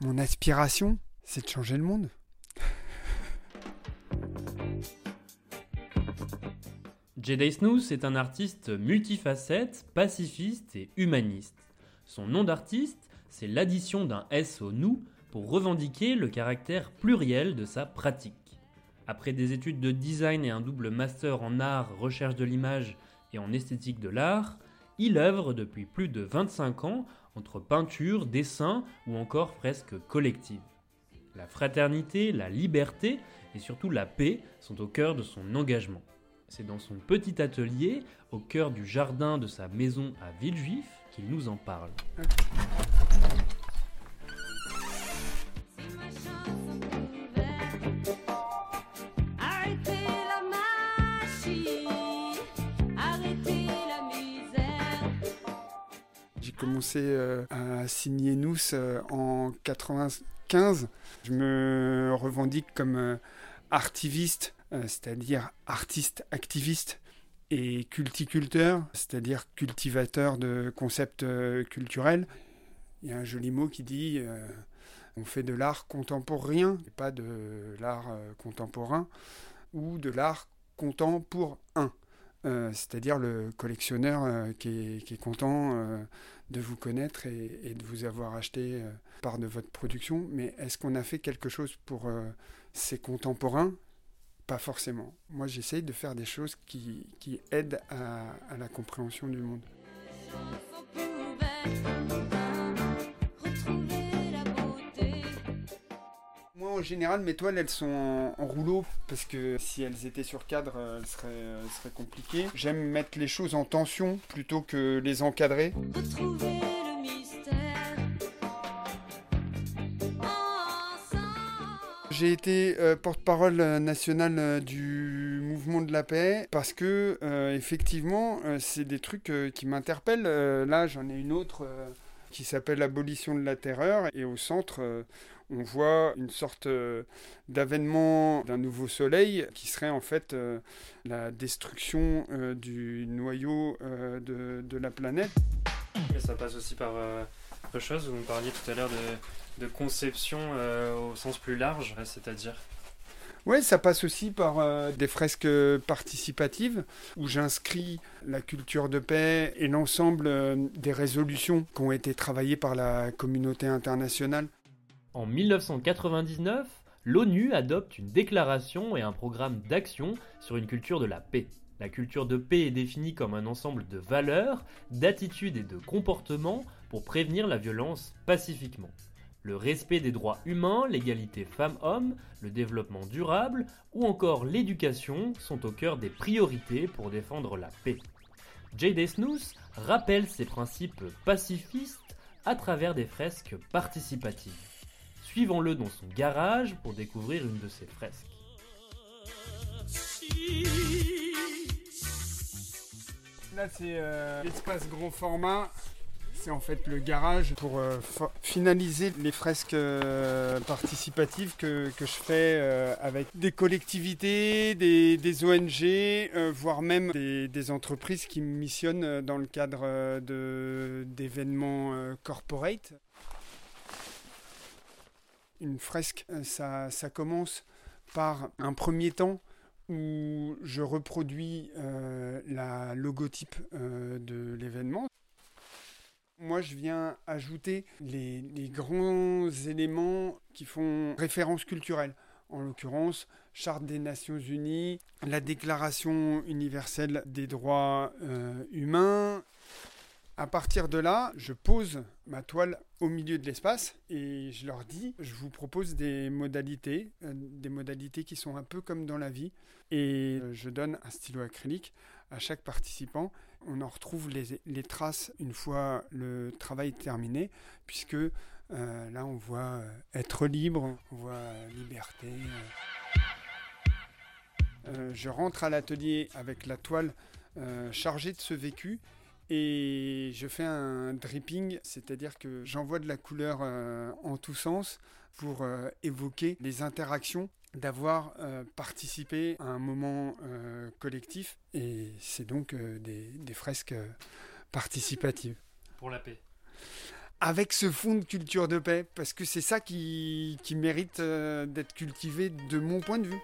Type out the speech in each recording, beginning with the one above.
Mon aspiration, c'est de changer le monde. Jedi Snooze est un artiste multifacette, pacifiste et humaniste. Son nom d'artiste, c'est l'addition d'un S au nous pour revendiquer le caractère pluriel de sa pratique. Après des études de design et un double master en art, recherche de l'image et en esthétique de l'art, il œuvre depuis plus de 25 ans entre peinture, dessin ou encore fresque collective. La fraternité, la liberté et surtout la paix sont au cœur de son engagement. C'est dans son petit atelier, au cœur du jardin de sa maison à Villejuif, qu'il nous en parle. Commencé euh, à signer Nous euh, en 95. Je me revendique comme euh, artiviste, c'est-à-dire artiste activiste, et culticulteur, c'est-à-dire cultivateur de concepts culturels. Il y a un joli mot qui dit on fait de l'art contemporain, pas de l'art contemporain, ou de l'art un. Euh, c'est-à-dire le collectionneur euh, qui, est, content euh, de vous connaître et, de vous avoir acheté part de votre production. Mais est-ce qu'on a fait quelque chose pour ces contemporains? Pas forcément. Moi, j'essaye de faire des choses qui, aident à la compréhension du monde. En général, mes toiles, elles sont en, en rouleau parce que si elles étaient sur cadre, euh, elles seraient, euh, elles seraient compliquées. J'aime mettre les choses en tension plutôt que les encadrer. Retrouver le mystère. Ensemble. J'ai été euh, porte-parole national euh, du mouvement de la paix parce que euh, effectivement c'est des trucs qui m'interpellent. Là j'en ai une autre qui s'appelle l'abolition de la terreur et au centre euh, on voit une sorte euh, d'avènement d'un nouveau soleil qui serait en fait euh, la destruction du noyau de, de la planète. Mais ça passe aussi par autre chose. Vous me parliez tout à l'heure de, de conception au sens plus large, c'est-à-dire Ouais, ça passe aussi par euh, des fresques participatives où j'inscris la culture de paix et l'ensemble euh, des résolutions qui ont été travaillées par la communauté internationale. En 1999, l'ONU adopte une déclaration et un programme d'action sur une culture de la paix. La culture de paix est définie comme un ensemble de valeurs, d'attitudes et de comportements pour prévenir la violence pacifiquement. Le respect des droits humains, l'égalité femmes-hommes, le développement durable ou encore l'éducation sont au cœur des priorités pour défendre la paix. J.D. Snooze rappelle ces principes pacifistes à travers des fresques participatives. Suivons-le dans son garage pour découvrir une de ses fresques. Là, c'est euh, l'espace grand format. En fait le garage pour euh, finaliser les fresques euh, participatives que, je fais euh, avec des collectivités, des, ONG, voire même des, entreprises qui missionnent dans le cadre d'événements corporate. Une fresque, ça, commence par un premier temps où je reproduis euh, la logotype de l'événement. Moi, je viens ajouter les, grands éléments qui font référence culturelle. En l'occurrence, Charte des Nations Unies, la Déclaration universelle des droits euh, humains. À partir de là, je pose ma toile au milieu de l'espace et je leur dis, je vous propose des modalités, euh, des modalités qui sont un peu comme dans la vie. Et euh, je donne un stylo acrylique à chaque participant. On en retrouve les, traces une fois le travail terminé, puisque euh, là on voit euh, être libre, on voit euh, liberté. je rentre à l'atelier avec la toile chargée de ce vécu et je fais un dripping, c'est-à-dire que j'envoie de la couleur en tous sens pour évoquer les interactions d'avoir euh, participé à un moment euh, collectif et c'est donc euh, des, des fresques participatives. pour la paix avec ce fond de culture de paix, parce que c'est ça qui, qui mérite d'être cultivé de mon point de vue.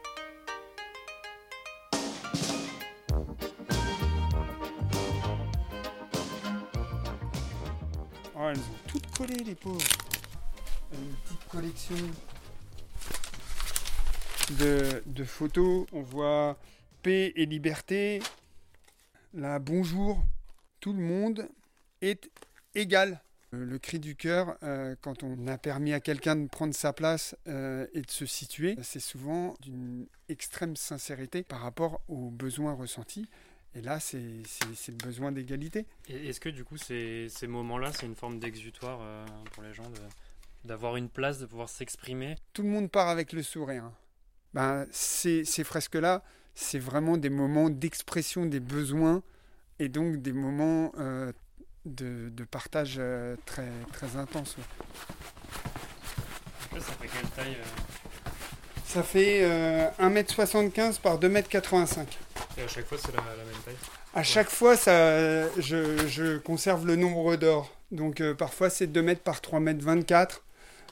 Oh, elles ont toutes collé, les pauvres. Une petite collection de, de photos. On voit paix et liberté. Là, bonjour. Tout le monde est égal. Euh, Le cri du cœur, euh, quand on a permis à quelqu'un de prendre sa place euh, et de se situer, c'est souvent d'une extrême sincérité par rapport aux besoins ressentis. Et là, c'est le besoin d'égalité. Est-ce que du coup ces, ces moments-là, c'est une forme d'exutoire euh, pour les gens d'avoir une place, de pouvoir s'exprimer? Tout le monde part avec le sourire. Ben, ces, ces fresques-là, c'est vraiment des moments d'expression des besoins et donc des moments euh, de, de partage euh, très, très ouais. Là, ça fait quelle taille euh? Ça fait euh, 1m75 par 2m85. Et à chaque fois, c'est la, la même taille? À chaque fois, ça, je, je conserve le nombre d'or. Donc parfois c'est 2 mètres par 3 mètres 24.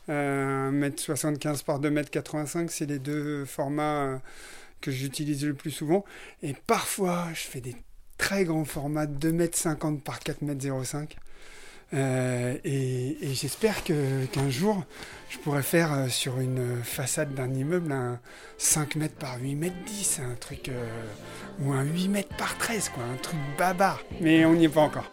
Euh, 1m75 par 2 mètres 85, c'est les deux formats euh, que j'utilise le plus souvent. Et parfois, je fais des très grands formats, 2 mètres 50 par 4 mètres 05. Euh, et j'espère qu'un jour, je pourrais faire euh, sur une façade d'un immeuble un 5 mètres par 8 mètres 10, un truc... euh, ou un 8 mètres par 13, quoi, un truc baba. Mais on n'y est pas encore.